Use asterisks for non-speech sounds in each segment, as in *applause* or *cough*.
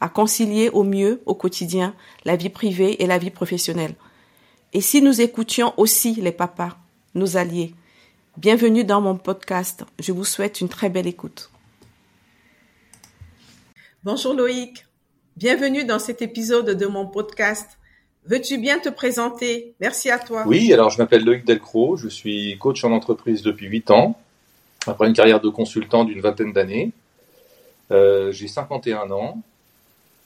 à concilier au mieux au quotidien la vie privée et la vie professionnelle. Et si nous écoutions aussi les papas, nos alliés Bienvenue dans mon podcast. Je vous souhaite une très belle écoute. Bonjour Loïc. Bienvenue dans cet épisode de mon podcast. Veux-tu bien te présenter? Merci à toi. Oui, alors je m'appelle Loïc Delcro, je suis coach en entreprise depuis 8 ans, après une carrière de consultant d'une vingtaine d'années. Euh, j'ai 51 ans,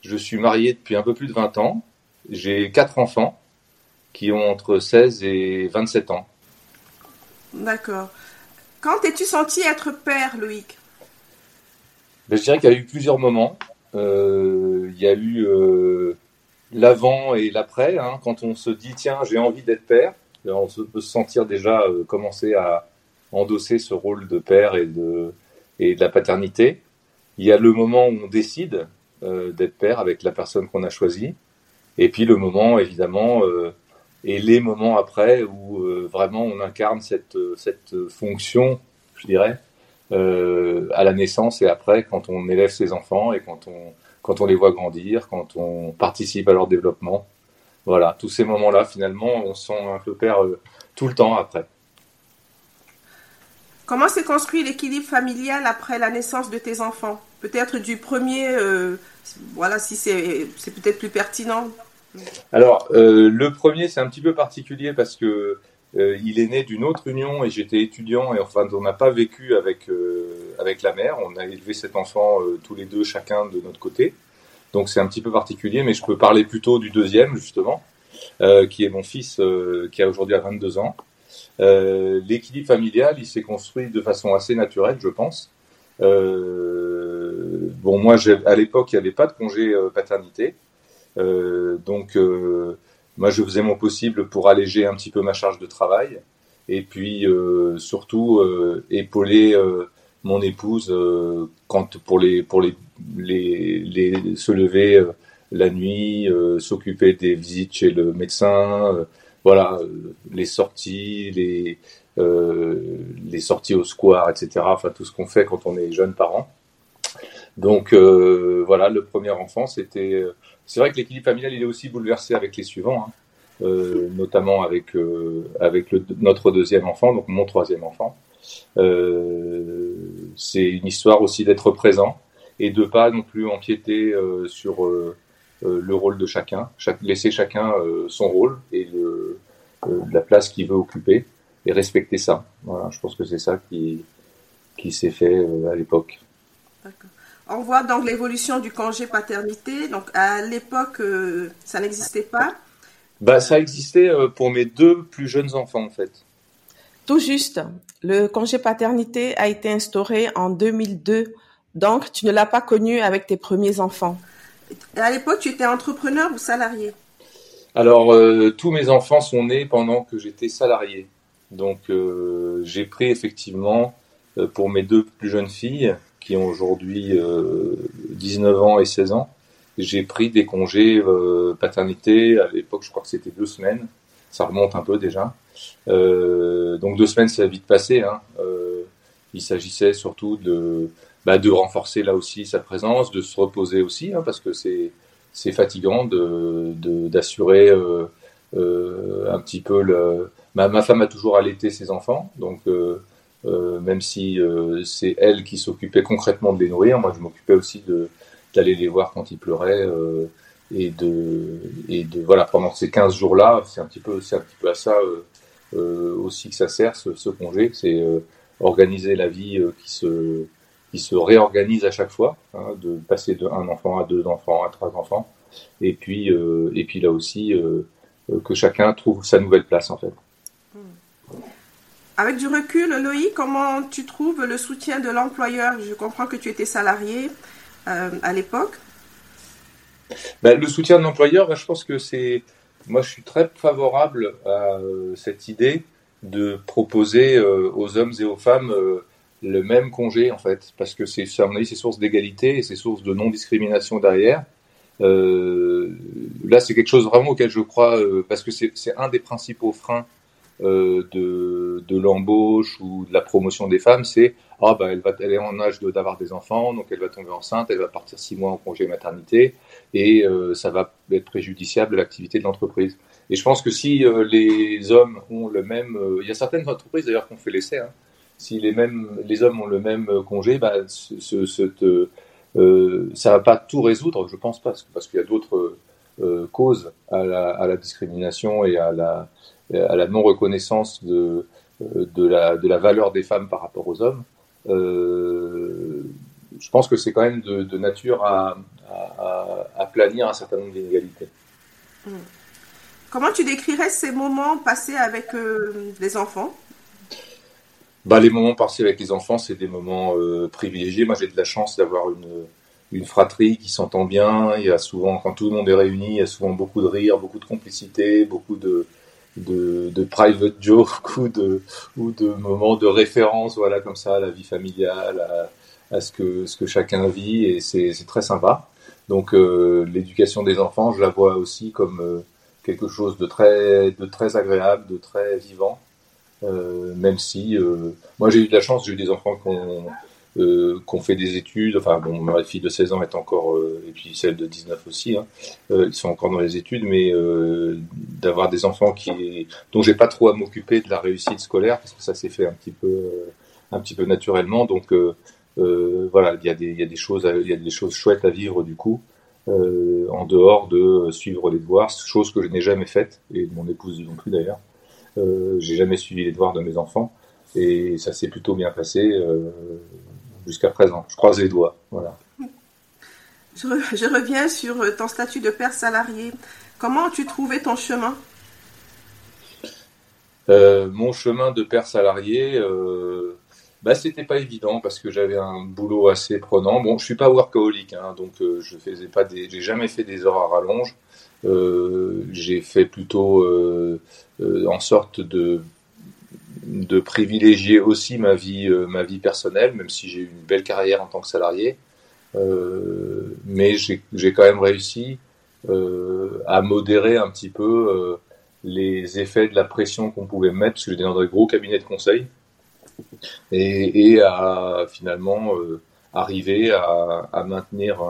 je suis marié depuis un peu plus de 20 ans, j'ai quatre enfants qui ont entre 16 et 27 ans. D'accord. Quand t'es-tu senti être père, Loïc? Ben, Je dirais qu'il y a eu plusieurs moments. Euh, il y a eu euh, l'avant et l'après. Hein, quand on se dit, tiens, j'ai envie d'être père, ben, on peut se sentir déjà euh, commencer à endosser ce rôle de père et de, et de la paternité. Il y a le moment où on décide d'être père avec la personne qu'on a choisie. Et puis le moment, évidemment, et les moments après où euh, vraiment on incarne cette, cette fonction, je dirais, euh, à la naissance et après, quand on élève ses enfants et quand on, quand on les voit grandir, quand on participe à leur développement. Voilà, tous ces moments-là, finalement, on sent un peu père euh, tout le temps après. Comment s'est construit l'équilibre familial après la naissance de tes enfants? Peut-être du premier, euh, voilà, si c'est peut-être plus pertinent. Alors, euh, le premier, c'est un petit peu particulier parce que euh, il est né d'une autre union et j'étais étudiant et enfin on n'a pas vécu avec avec la mère. On a élevé cet enfant tous les deux, chacun de notre côté. Donc c'est un petit peu particulier, mais je peux parler plutôt du deuxième justement, qui est mon fils qui a aujourd'hui à 22 ans. L'équilibre familial, il s'est construit de façon assez naturelle, je pense. Bon, moi, à l'époque, il n'y avait pas de congé paternité. Euh, donc, euh, moi, je faisais mon possible pour alléger un petit peu ma charge de travail et puis euh, surtout épauler mon épouse quand pour les pour les, les se lever la nuit, s'occuper des visites chez le médecin, voilà les sorties, les les sorties au square, etc. Enfin tout ce qu'on fait quand on est jeune parent. Donc voilà, le premier enfant c'était c'est vrai que l'équilibre familial, il est aussi bouleversé avec les suivants, hein. euh, notamment avec, euh, avec notre deuxième enfant, donc mon troisième enfant. Euh, c'est une histoire aussi d'être présent et de pas non plus empiéter euh, sur euh, euh, le rôle de chacun, laisser chacun son rôle et le, la place qu'il veut occuper et respecter ça. Voilà, je pense que c'est ça qui, qui s'est fait à l'époque. D'accord. On voit donc l'évolution du congé paternité. Donc à l'époque, euh, ça n'existait pas? Bah, ça existait euh, pour mes deux plus jeunes enfants en fait. Tout juste. Le congé paternité a été instauré en 2002. Donc tu ne l'as pas connu avec tes premiers enfants. à l'époque, tu étais entrepreneur ou salarié? Alors euh, tous mes enfants sont nés pendant que j'étais salarié. Donc j'ai pris effectivement pour mes deux plus jeunes filles qui ont aujourd'hui 19 euh, ans et 16 ans, j'ai pris des congés euh, paternité. À l'époque, je crois que c'était deux semaines. Ça remonte un peu déjà. Euh, donc deux semaines, c'est vite passé. Hein. il s'agissait surtout de, bah, de renforcer là aussi sa présence, de se reposer aussi, hein, parce que c'est c'est fatigant de d'assurer un petit peu le. Ma, femme a toujours allaité ses enfants, donc euh, même si euh, c'est elle qui s'occupait concrètement de les nourrir. Moi, je m'occupais aussi d'aller les voir quand ils pleuraient euh, et de et voilà pendant ces 15 jours-là, c'est un petit peu c'est un petit peu à ça aussi que ça sert ce, ce congé, c'est organiser la vie qui se qui se réorganise à chaque fois, hein, de passer de un enfant à deux enfants à trois enfants, et puis et puis là aussi que chacun trouve sa nouvelle place en fait. Avec du recul, Loïc, comment tu trouves le soutien de l'employeur? Je comprends que tu étais salarié euh, à l'époque. Ben, le soutien de l'employeur, ben, je pense que c'est. Moi, je suis très favorable à cette idée de proposer aux hommes et aux femmes le même congé en fait, parce que c'est à mon avis c'est source d'égalité et c'est source de non discrimination derrière. Euh, là, c'est quelque chose vraiment auquel je crois euh, parce que c'est un des principaux freins euh, de, de l'embauche ou de la promotion des femmes, c'est ah bah elle va elle est en âge d'avoir des enfants, donc elle va tomber enceinte, elle va partir six mois en congé maternité et euh, ça va être préjudiciable de l'activité de l'entreprise. Et je pense que si euh, les hommes ont le même, il y a certaines entreprises d'ailleurs qui ont fait l'essai. Hein, si les mêmes, les hommes ont le même congé, bah, ce, ça va pas tout résoudre, je pense pas, parce qu'il y a d'autres causes à la, à la, discrimination et à la, à la non-reconnaissance de, euh, de, la, de la valeur des femmes par rapport aux hommes. Euh, je pense que c'est quand même de, de nature à, à, à, planir un certain nombre d'inégalités. Hmm. Comment tu décrirais ces moments passés avec euh, les enfants? Bah, les moments passés avec les enfants, c'est des moments euh, privilégiés. Moi, j'ai de la chance d'avoir une, une fratrie qui s'entend bien. Il y a souvent, quand tout le monde est réuni, il y a souvent beaucoup de rire, beaucoup de complicité, beaucoup de, de, de private jokes *laughs* ou de, ou de moments de référence, voilà, comme ça, à la vie familiale, à, à ce, que, ce que chacun vit, et c'est très sympa. Donc, euh, l'éducation des enfants, je la vois aussi comme euh, quelque chose de très, de très agréable, de très vivant. Euh, même si euh, moi j'ai eu de la chance, j'ai eu des enfants qui ont, euh, fait des études. Enfin, bon, ma fille de 16 ans est encore, et puis celle de 19 aussi, hein, ils sont encore dans les études, mais d'avoir des enfants qui, dont j'ai pas trop à m'occuper de la réussite scolaire, parce que ça s'est fait un petit peu, un petit peu naturellement. Donc voilà, il y, a des, y a des choses, il y a des choses chouettes à vivre du coup. en dehors de suivre les devoirs, chose que je n'ai jamais faite, et mon épouse non plus d'ailleurs. Euh, j'ai jamais suivi les devoirs de mes enfants et ça s'est plutôt bien passé euh, jusqu'à présent. Je croise les doigts. Voilà. Je, je, reviens sur euh, ton statut de père salarié. Comment as-tu trouvé ton chemin? Euh, Mon chemin de père salarié, euh, bah, c'était pas évident parce que j'avais un boulot assez prenant. Bon, je suis pas workaholic, hein, donc euh, je faisais pas des, j'ai jamais fait des heures à rallonge. J'ai fait plutôt en sorte de de privilégier aussi ma vie ma vie personnelle, même si j'ai eu une belle carrière en tant que salarié. mais j'ai quand même réussi à modérer un petit peu les effets de la pression qu'on pouvait mettre, parce que j'étais dans des gros cabinets de conseil, et, à finalement arriver à, maintenir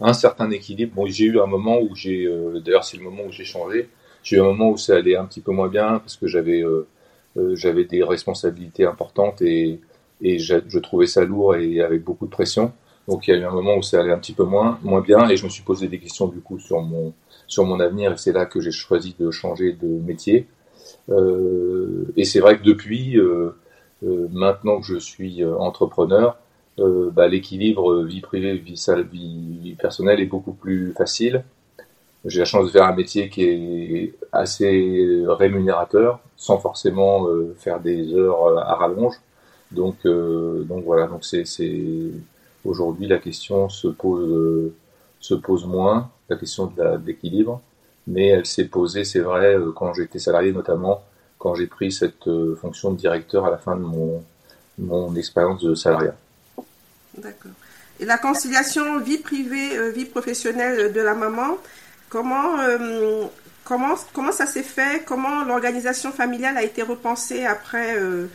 un, certain équilibre. Bon, j'ai eu un moment où j'ai, euh, d'ailleurs c'est le moment où j'ai changé. J'ai eu un moment où ça allait un petit peu moins bien parce que j'avais euh, euh, j'avais des responsabilités importantes et, et je, je, trouvais ça lourd et avec beaucoup de pression. Donc il y a eu un moment où ça allait un petit peu moins moins bien et je me suis posé des questions du coup sur mon sur mon avenir et c'est là que j'ai choisi de changer de métier. Euh, et c'est vrai que depuis maintenant que je suis entrepreneur, euh, bah, l'équilibre vie privée, vie, vie, vie, personnelle est beaucoup plus facile. J'ai la chance de faire un métier qui est assez rémunérateur, sans forcément euh, faire des heures à rallonge. Donc, euh, donc voilà. Donc c'est, aujourd'hui la question se pose se pose moins, la question de, l'équilibre, mais elle s'est posée, c'est vrai, quand j'étais salarié, notamment quand j'ai pris cette fonction de directeur à la fin de mon mon expérience de salariat. D'accord. Et la conciliation vie privée, euh, vie professionnelle de la maman, comment, euh, comment, ça s'est fait? Comment l'organisation familiale a été repensée après euh,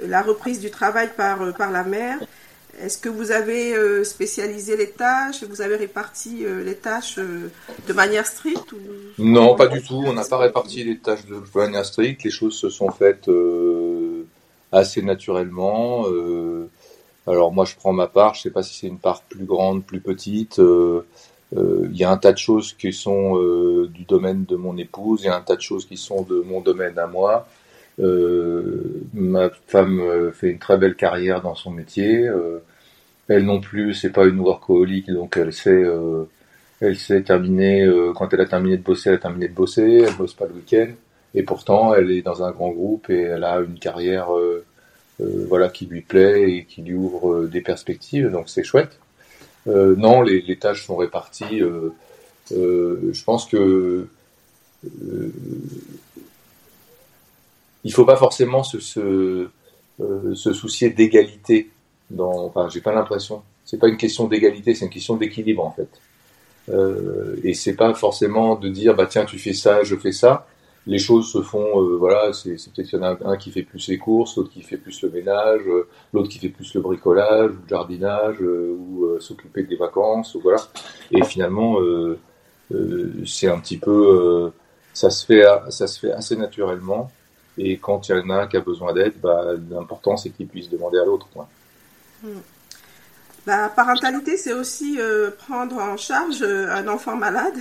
la reprise du travail par, par la mère? Est-ce que vous avez spécialisé les tâches? Vous avez réparti les tâches de manière stricte Non, pas du tout. On n'a pas réparti les tâches de manière stricte. Les choses se sont faites assez naturellement. Alors moi je prends ma part, je sais pas si c'est une part plus grande, plus petite. Euh, euh, il y a un tas de choses qui sont euh, du domaine de mon épouse, il y a un tas de choses qui sont de mon domaine à moi. ma femme fait une très belle carrière dans son métier. elle non plus, c'est pas une workaholic, donc elle sait, elle sait terminer. quand elle a terminé de bosser, elle a terminé de bosser. Elle bosse pas le week-end. Et pourtant, elle est dans un grand groupe et elle a une carrière euh, voilà, qui lui plaît et qui lui ouvre euh, des perspectives, donc c'est chouette. Euh, non, les, tâches sont réparties je pense que euh, il faut pas forcément se, soucier d'égalité. Dans, enfin, j'ai pas l'impression. C'est pas une question d'égalité, c'est une question d'équilibre en fait. Euh, et c'est pas forcément de dire bah tiens tu fais ça, je fais ça. Les choses se font, euh, voilà, c'est peut-être qu'il y en a un qui fait plus les courses, l'autre qui fait plus le ménage, euh, l'autre qui fait plus le bricolage ou le jardinage euh, ou s'occuper des vacances, ou voilà. Et finalement, c'est un petit peu, ça se fait, ça se fait assez naturellement. Et quand il y en a un qui a besoin d'aide, bah, l'important c'est qu'il puisse demander à l'autre. Hmm. La parentalité, c'est aussi prendre en charge un enfant malade.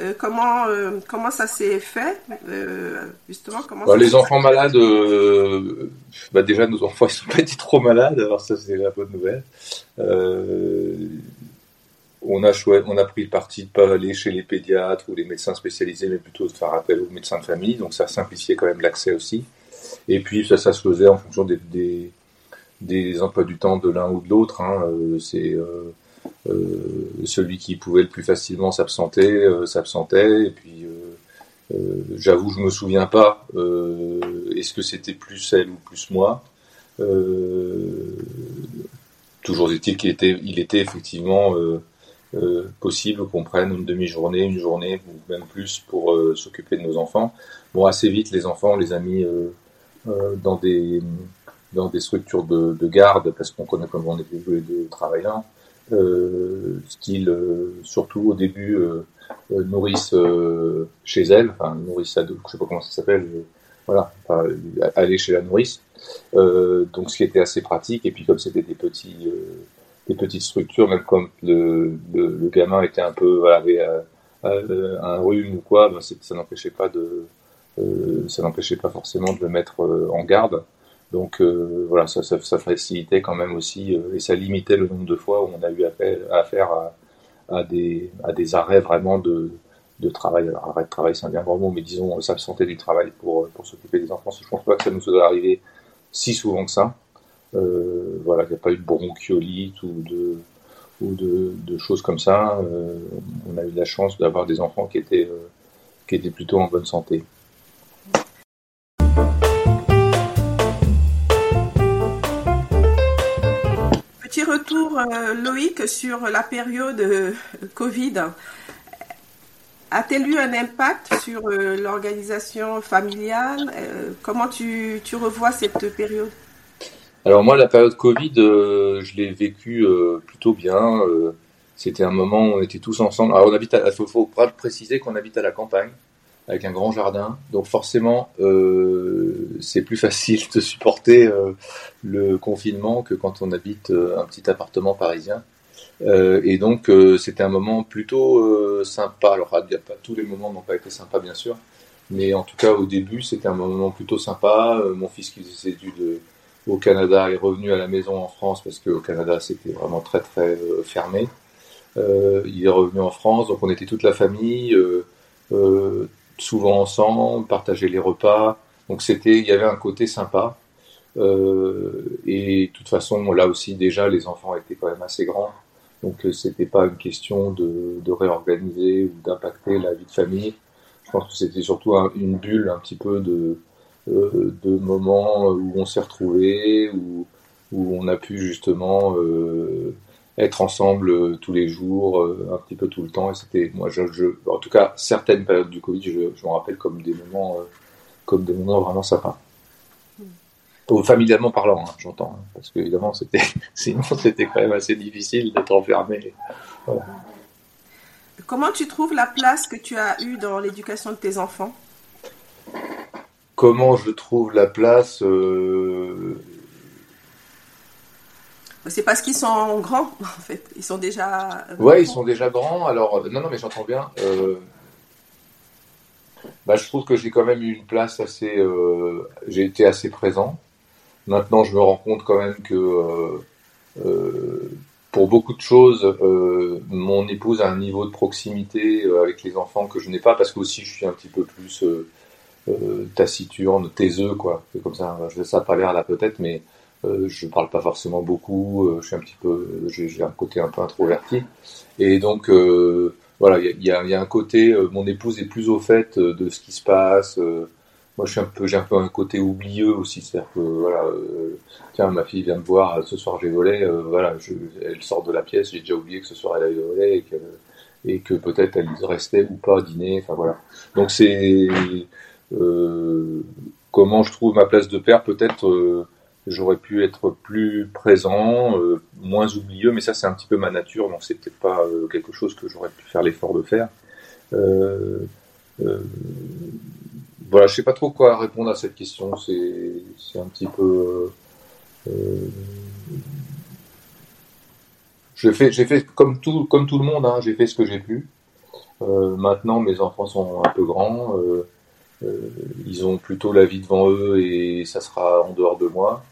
Euh, comment comment ça s'est fait justement comment bah, Les enfants malades, bah, déjà nos enfants *laughs* ils sont pas été trop malades, alors ça c'est la bonne nouvelle. on a on a pris le parti de pas aller chez les pédiatres ou les médecins spécialisés, mais plutôt de faire appel aux médecins de famille. Donc ça simplifiait quand même l'accès aussi. Et puis ça, ça se faisait en fonction des des emplois du temps de l'un ou de l'autre. Hein, euh, c'est euh, euh, celui qui pouvait le plus facilement s'absenter, s'absentait. Et puis, j'avoue, je me souviens pas. Est-ce que c'était plus elle ou plus moi Toujours est-il qu'il était, il était effectivement possible qu'on prenne une demi-journée, une journée ou même plus pour s'occuper de nos enfants. Bon, assez vite, les enfants, on les a mis dans des dans des structures de, de garde, parce qu'on connaît comment on était joué de travail là, euh, style euh, surtout au début euh, euh nourrice euh, chez elle, enfin nourrice ado, je sais pas comment ça s'appelle, voilà, enfin, aller chez la nourrice. donc ce qui était assez pratique, et puis comme c'était des petits des petites structures, même comme le, le, le gamin était un peu avait un rhume ou quoi, ben ça n'empêchait pas de ça n'empêchait pas forcément de le mettre en garde. Donc euh, voilà, ça, ça, facilitait quand même aussi euh, et ça limitait le nombre de fois où on a eu affaire, à, des, arrêts vraiment de, travail. Alors arrêt de travail, c'est un bien grand mot, mais disons s'absenter du travail pour, s'occuper des enfants. Je pense pas que ça nous soit arrivé si souvent que ça. Euh, voilà, il n'y a pas eu de bronchiolite ou de choses comme ça. on a eu la chance d'avoir des enfants qui étaient plutôt en bonne santé. Euh, Loïc, sur la période euh, Covid. A-t-elle eu un impact sur euh, l'organisation familiale? Comment tu, revois cette période? Alors moi, la période Covid, je l'ai vécue plutôt bien. C'était un moment où on était tous ensemble. Alors on habite, il faut, faut préciser qu'on habite à la campagne avec un grand jardin. Donc forcément, euh, c'est plus facile de supporter euh, le confinement que quand on habite euh, un petit appartement parisien. et donc c'était un moment plutôt sympa. Alors pas, tous les moments n'ont pas été sympas bien sûr, mais en tout cas au début c'était un moment plutôt sympa. mon fils qui faisait au Canada est revenu à la maison en France parce qu'au Canada c'était vraiment très très fermé. il est revenu en France, donc on était toute la famille. Euh, souvent ensemble, partager les repas. Donc c'était, il y avait un côté sympa. Euh, et de toute façon, là aussi déjà, les enfants étaient quand même assez grands, donc euh, c'était pas une question de, de réorganiser ou d'impacter la vie de famille. Je pense que c'était surtout une bulle un petit peu de, euh, de moments où on s'est retrouvés, où, où on a pu justement euh, être ensemble euh, tous les jours, euh, un petit peu tout le temps. Et c'était, moi, je, je, en tout cas, certaines périodes du Covid, je, je m'en rappelle comme des moments, euh, comme des moments vraiment sympas. Mm. Familialement parlant, hein, j'entends, hein, parce que évidemment, c'était, *laughs* sinon, c'était quand même assez difficile d'être enfermé. Voilà. Comment tu trouves la place que tu as eue dans l'éducation de tes enfants? Comment je trouve la place euh, c'est parce qu'ils sont grands, *laughs* en fait. Ils sont déjà. Euh, ouais, ils sont déjà grands. Alors, euh, non, non, mais j'entends bien. Euh, bah, je trouve que j'ai quand même eu une place assez. j'ai été assez présent. Maintenant, je me rends compte quand même que pour beaucoup de choses, mon épouse a un niveau de proximité avec les enfants que je n'ai pas parce que aussi je suis un petit peu plus taciturne, taiseux, quoi. C'est comme ça. Je vais ça pas l'air là peut-être, mais euh, je parle pas forcément beaucoup, euh, je suis un petit peu, j'ai un côté un peu introverti, et donc euh, voilà, il y, a, un côté, mon épouse est plus au fait de ce qui se passe. moi, je suis un peu, j'ai un peu un côté oublieux aussi, c'est-à-dire que voilà, tiens, ma fille vient me voir, ce soir j'ai volé, voilà, elle sort de la pièce, j'ai déjà oublié que ce soir elle avait volé et que peut-être elle restait ou pas dîner. Enfin voilà. Donc c'est euh, comment je trouve ma place de père. Peut-être euh, j'aurais pu être plus présent, euh, moins oublieux, mais ça c'est un petit peu ma nature, donc c'est peut-être pas quelque chose que j'aurais pu faire l'effort de faire. voilà, je sais pas trop quoi répondre à cette question. C'est un petit peu j'ai fait, j'ai fait comme tout, comme tout le monde, hein, j'ai fait ce que j'ai pu. Euh, maintenant, mes enfants sont un peu grands, euh, euh, ils ont plutôt la vie devant eux et ça sera en dehors de moi.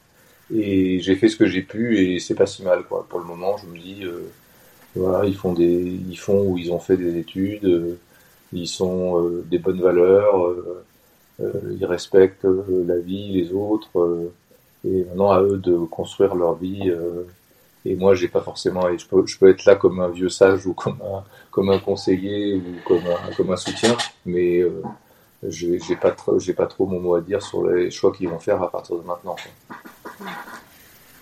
Et j'ai fait ce que j'ai pu et c'est pas si mal, quoi. Pour le moment, je me dis, euh, voilà, ils font des, ils font ou ils ont fait des études, euh, ils sont euh, des bonnes valeurs, ils respectent la vie, les autres, et maintenant à eux de construire leur vie et moi, j'ai pas forcément, je peux, je peux être là comme un vieux sage ou comme un, comme un conseiller ou comme un, comme un soutien, mais j'ai pas j'ai pas trop mon mot à dire sur les choix qu'ils vont faire à partir de maintenant.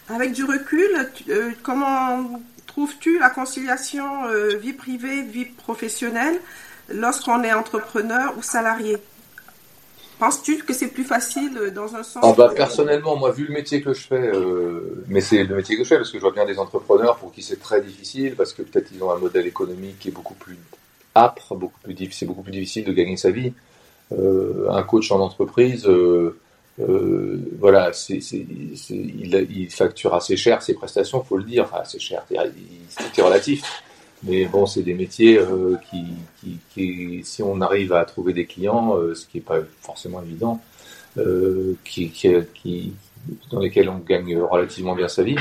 Avec du recul, euh, comment trouves-tu la conciliation euh, vie privée, vie professionnelle lorsqu'on est entrepreneur ou salarié? Penses-tu que c'est plus facile euh, dans un sens ah bah, Personnellement, moi, vu le métier que je fais, euh, mais c'est le métier que je fais parce que je vois bien des entrepreneurs pour qui c'est très difficile parce que peut-être ils ont un modèle économique qui est beaucoup plus âpre, beaucoup plus c'est beaucoup plus difficile de gagner sa vie. Euh, un coach en entreprise, euh, euh voilà, c'est, il, il, facture assez cher ses prestations, faut le dire. Enfin, assez cher, c'est relatif. Mais bon, c'est des métiers euh, qui, qui, qui, si on arrive à trouver des clients, euh, ce qui n'est pas forcément évident, euh, qui, qui, dans lesquels on gagne relativement bien sa vie.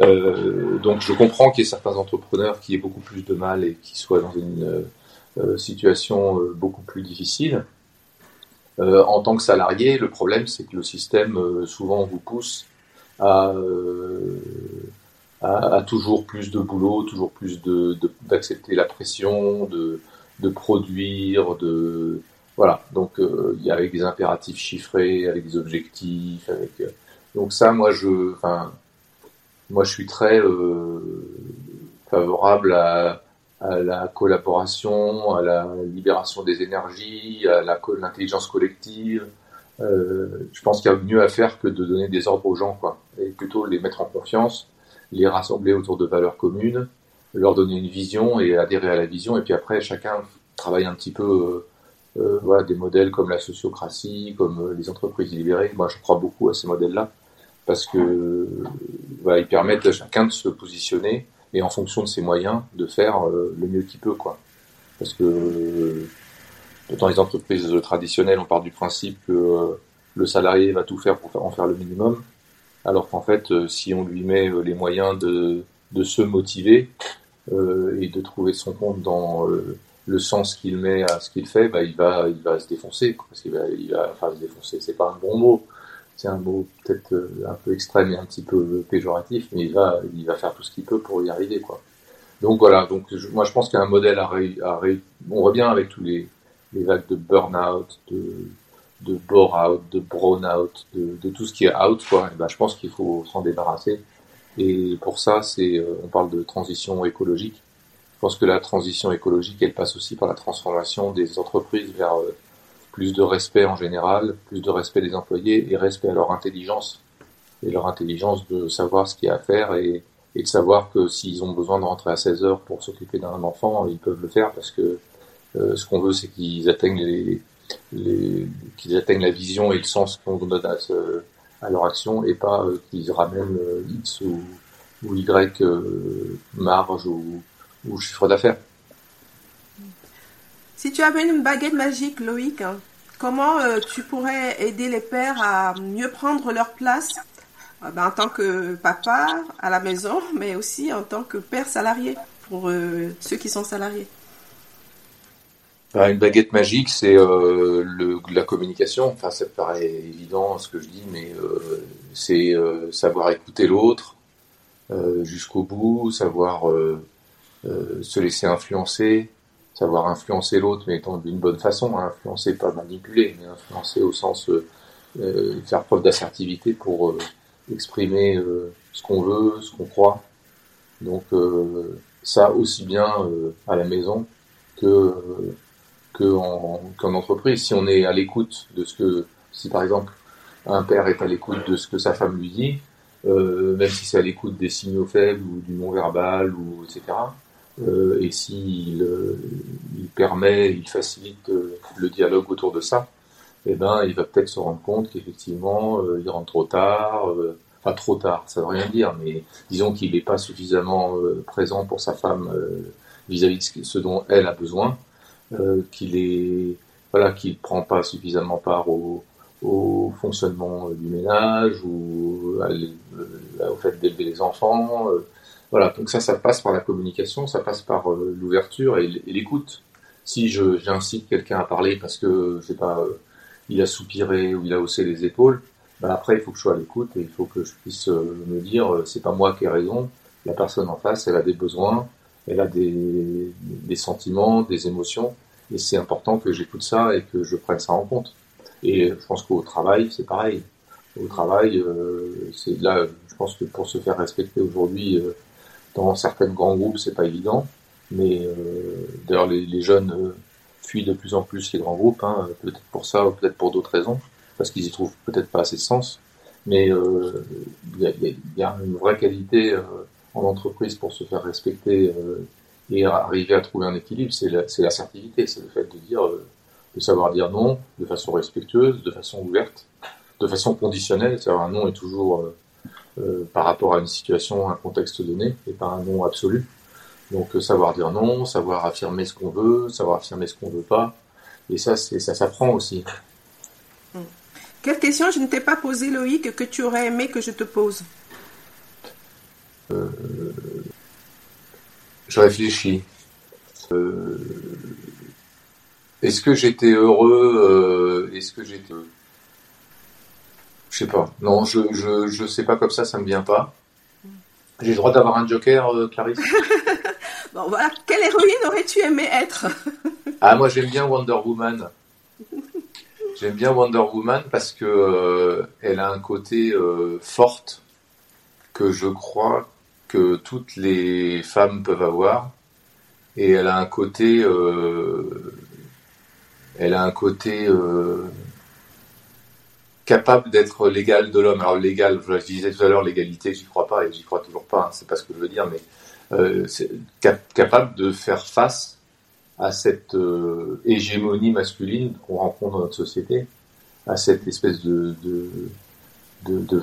Euh, donc je comprends qu'il y ait certains entrepreneurs qui aient beaucoup plus de mal et qui soient dans une euh, situation beaucoup plus difficile. En tant que salarié, le problème c'est que le système souvent vous pousse à à, toujours plus de boulot, toujours plus de d'accepter la pression, de, de produire, de voilà. Donc euh, il y a avec des impératifs chiffrés, avec des objectifs, avec euh, donc ça, moi je, enfin, moi je suis très euh, favorable à, à, la collaboration, à la libération des énergies, à l'intelligence collective. Euh, je pense qu'il y a mieux à faire que de donner des ordres aux gens, quoi, et plutôt les mettre en confiance les rassembler autour de valeurs communes, leur donner une vision et adhérer à la vision, et puis après chacun travaille un petit peu euh, euh, voilà, des modèles comme la sociocratie, comme euh, les entreprises libérées. Moi, je crois beaucoup à ces modèles-là parce que voilà, ils permettent à chacun de se positionner et en fonction de ses moyens de faire le mieux qu'il peut, quoi. Parce que dans les entreprises traditionnelles, on part du principe que le salarié va tout faire pour en faire le minimum. Alors qu'en fait, euh, si on lui met euh, les moyens de, se motiver euh, et de trouver son compte dans le sens qu'il met à ce qu'il fait, bah, il va, il va se défoncer, parce qu'il va, il va, enfin, se défoncer, c'est pas un bon mot, c'est un mot peut-être un peu extrême et un petit peu péjoratif, mais il va, il va faire tout ce qu'il peut pour y arriver, quoi. Donc voilà, donc moi je pense qu'il y a un modèle à, ré, à on revient avec tous les, les vagues de burn-out, de, de bore-out, de brown-out, de, de, tout ce qui est out, quoi, ben, je pense qu'il faut s'en débarrasser. Et pour ça, c'est, euh, on parle de transition écologique. Je pense que la transition écologique, elle passe aussi par la transformation des entreprises vers euh, plus de respect en général, plus de respect des employés et respect à leur intelligence. Et leur intelligence de savoir ce qu'il y a à faire et, et de savoir que s'ils ont besoin de rentrer à 16 heures pour s'occuper d'un enfant, ils peuvent le faire parce que euh, ce qu'on veut, c'est qu'ils atteignent les, qu'ils atteignent la vision et le sens qu'on donne à, à, leur action et pas euh, qu'ils ramènent euh, X ou, ou Y euh, marge ou, ou chiffre d'affaires. Si tu avais une baguette magique, Loïc, comment tu pourrais aider les pères à mieux prendre leur place ben, en tant que papa à la maison, mais aussi en tant que père salarié pour ceux qui sont salariés? Bah, une baguette magique, c'est euh, la communication. Enfin, ça paraît évident ce que je dis, mais euh, c'est euh, savoir écouter l'autre euh, jusqu'au bout, savoir se laisser influencer, savoir influencer l'autre, mais d'une bonne façon, hein, influencer, pas manipuler, mais influencer au sens euh, faire preuve d'assertivité pour exprimer ce qu'on veut, ce qu'on croit. Donc ça aussi bien à la maison que qu'en entreprise. Si on est à l'écoute de ce que, si par exemple un père est à l'écoute de ce que sa femme lui dit, euh, même si c'est à l'écoute des signaux faibles ou du non-verbal, ou etc. Euh, et s'il euh, il permet, il facilite euh, le dialogue autour de ça, eh ben, il va peut-être se rendre compte qu'effectivement, euh, il rentre trop tard, pas trop tard, ça veut rien dire, mais disons qu'il n'est pas suffisamment présent pour sa femme vis-à-vis de ce dont elle a besoin, qu'il est voilà, qu'il prend pas suffisamment part au, au fonctionnement du ménage ou euh, au fait d'élever les enfants. Euh, voilà, donc ça, ça passe par la communication, ça passe par euh, l'ouverture et l'écoute. Si j'incite quelqu'un à parler parce que, je sais pas, il a soupiré ou il a haussé les épaules, ben après, il faut que je sois à l'écoute et il faut que je puisse me dire, c'est pas moi qui ai raison, la personne en face, elle a des besoins, elle a des, des sentiments, des émotions, et c'est important que j'écoute ça et que je prenne ça en compte. Et je pense qu'au travail, c'est pareil. Au travail, euh, c'est là, je pense que pour se faire respecter aujourd'hui, euh, dans certains grands groupes, c'est pas évident. Mais euh, d'ailleurs, les, les, jeunes fuient de plus en plus les grands groupes, hein, peut-être pour ça, peut-être pour d'autres raisons, parce qu'ils y trouvent peut-être pas assez de sens. Mais il y a, y, a, une vraie qualité en entreprise pour se faire respecter et arriver à trouver un équilibre, c'est l'assertivité, c'est le fait de dire de savoir dire non de façon respectueuse, de façon ouverte, de façon conditionnelle. C'est-à-dire un non est toujours euh, euh, par rapport à une situation, un contexte donné, et pas un non absolu. Donc euh, savoir dire non, savoir affirmer ce qu'on veut, savoir affirmer ce qu'on veut pas, et ça, c'est ça s'apprend aussi. Hmm. Quelle question je ne t'ai pas posée, Loïc, que tu aurais aimé que je te pose? Je réfléchis. Est-ce que j'étais heureux? Euh, Est-ce que j'étais Je sais pas. Non, je, je je sais pas comme ça, ça me vient pas. J'ai le droit d'avoir un joker, euh, Clarisse? *laughs* bon voilà, quelle héroïne aurais-tu aimé être? Ah moi j'aime bien Wonder Woman. J'aime bien Wonder Woman parce que euh, elle a un côté forte que je crois que toutes les femmes peuvent avoir et elle a un côté elle a un côté euh, capable d'être l'égal de l'homme. Alors l'égal, je disais tout à l'heure, l'égalité, j'y crois pas et j'y crois toujours pas. Hein, c'est pas ce que je veux dire, mais euh, capable de faire face à cette euh, hégémonie masculine qu'on rencontre dans notre société, à cette espèce de de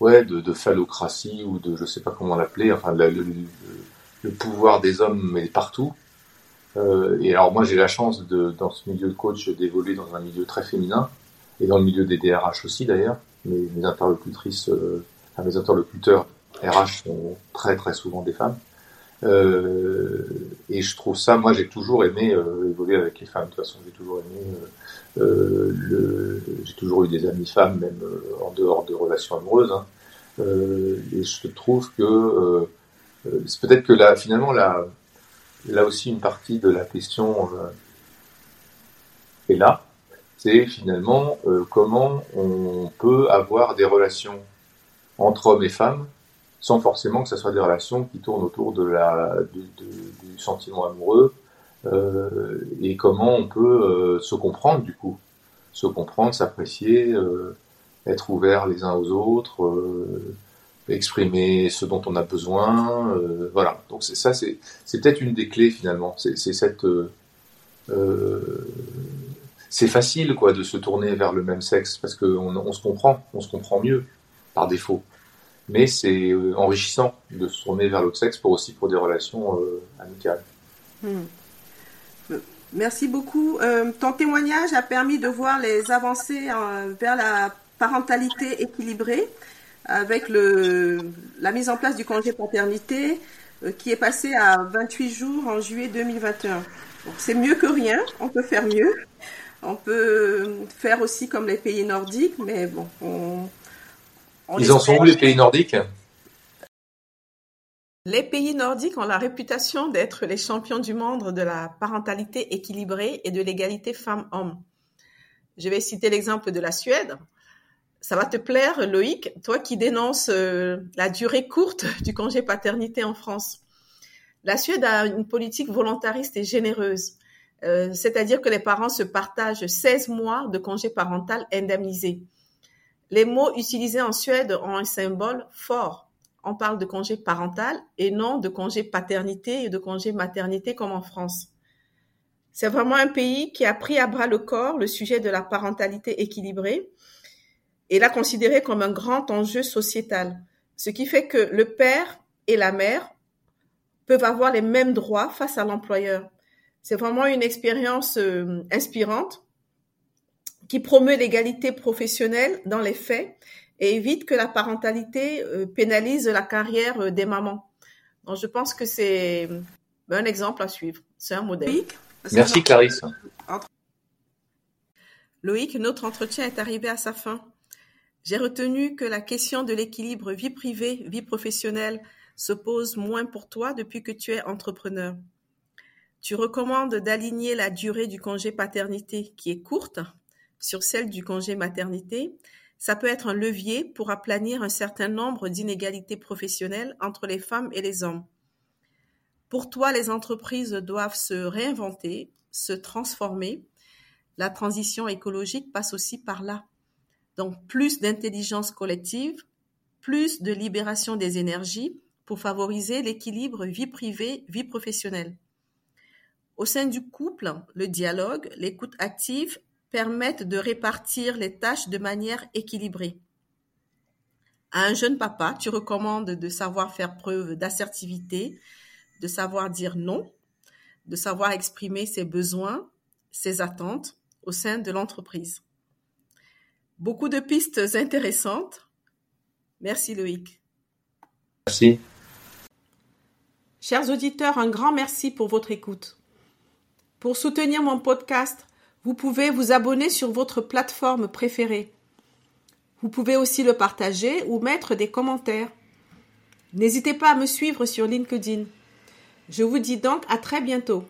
ouais de, phallocratie ou de je sais pas comment l'appeler enfin le, le, le, pouvoir des hommes est partout euh, et alors moi j'ai la chance de, dans ce milieu de coach d'évoluer dans un milieu très féminin et dans le milieu des DRH aussi d'ailleurs. Mes, mes interlocutrices, euh, mes interlocuteurs RH sont très très souvent des femmes. Euh, et je trouve ça, moi j'ai toujours aimé euh, évoluer avec les femmes. De toute façon, j'ai toujours aimé, euh, euh le, j'ai toujours eu des amis femmes, même en dehors de relations amoureuses. Hein. et je trouve que c'est peut-être que là, finalement, la, là aussi une partie de la question euh, est là. C'est finalement euh, comment on peut avoir des relations entre hommes et femmes sans forcément que ce soit des relations qui tournent autour de la, du, sentiment amoureux euh, et comment on peut se comprendre du coup, se comprendre, s'apprécier, être ouvert les uns aux autres, exprimer ce dont on a besoin. Euh, voilà. Donc c'est ça, c'est peut-être une des clés finalement. C'est cette euh, euh, c'est facile quoi de se tourner vers le même sexe parce qu'on on se comprend, on se comprend mieux par défaut. Mais c'est enrichissant de se tourner vers l'autre sexe pour aussi pour des relations amicales. Hmm. Merci beaucoup. ton témoignage a permis de voir les avancées vers la parentalité équilibrée avec le, la mise en place du congé paternité euh, qui est passé à 28 jours en juillet 2021. C'est mieux que rien, on peut faire mieux. On peut faire aussi comme les pays nordiques, mais bon, on, Ils en sont où les pays nordiques? Les pays nordiques ont la réputation d'être les champions du monde de la parentalité équilibrée et de l'égalité femmes-hommes. Je vais citer l'exemple de la Suède. Ça va te plaire, Loïc, toi qui dénonces euh, la durée courte *laughs* du congé paternité en France. La Suède a une politique volontariste et généreuse, euh, c'est-à-dire que les parents se partagent 16 mois de congé parental indemnisé. Les mots utilisés en Suède ont un symbole fort. On parle de congé parental et non de congé paternité et de congé maternité comme en France. C'est vraiment un pays qui a pris à bras le corps le sujet de la parentalité équilibrée et l'a considéré comme un grand enjeu sociétal, ce qui fait que le père et la mère peuvent avoir les mêmes droits face à l'employeur. C'est vraiment une expérience euh, inspirante qui promeut l'égalité professionnelle dans les faits et évite que la parentalité euh, pénalise la carrière euh, des mamans. Donc, je pense que c'est un exemple à suivre. C'est un modèle. Merci Clarisse. Loïc, notre entretien est arrivé à sa fin. J'ai retenu que la question de l'équilibre vie privée, vie professionnelle se pose moins pour toi depuis que tu es entrepreneur. Tu recommandes d'aligner la durée du congé paternité, qui est courte, sur celle du congé maternité. Ça peut être un levier pour aplanir un certain nombre d'inégalités professionnelles entre les femmes et les hommes. Pour toi, les entreprises doivent se réinventer, se transformer. La transition écologique passe aussi par là. Donc, plus d'intelligence collective, plus de libération des énergies pour favoriser l'équilibre vie privée, vie professionnelle. Au sein du couple, le dialogue, l'écoute active permettent de répartir les tâches de manière équilibrée. À un jeune papa, tu recommandes de savoir faire preuve d'assertivité, de savoir dire non, de savoir exprimer ses besoins, ses attentes au sein de l'entreprise. Beaucoup de pistes intéressantes. Merci Loïc. Merci. Chers auditeurs, un grand merci pour votre écoute. Pour soutenir mon podcast, vous pouvez vous abonner sur votre plateforme préférée. Vous pouvez aussi le partager ou mettre des commentaires. N'hésitez pas à me suivre sur LinkedIn. Je vous dis donc à très bientôt.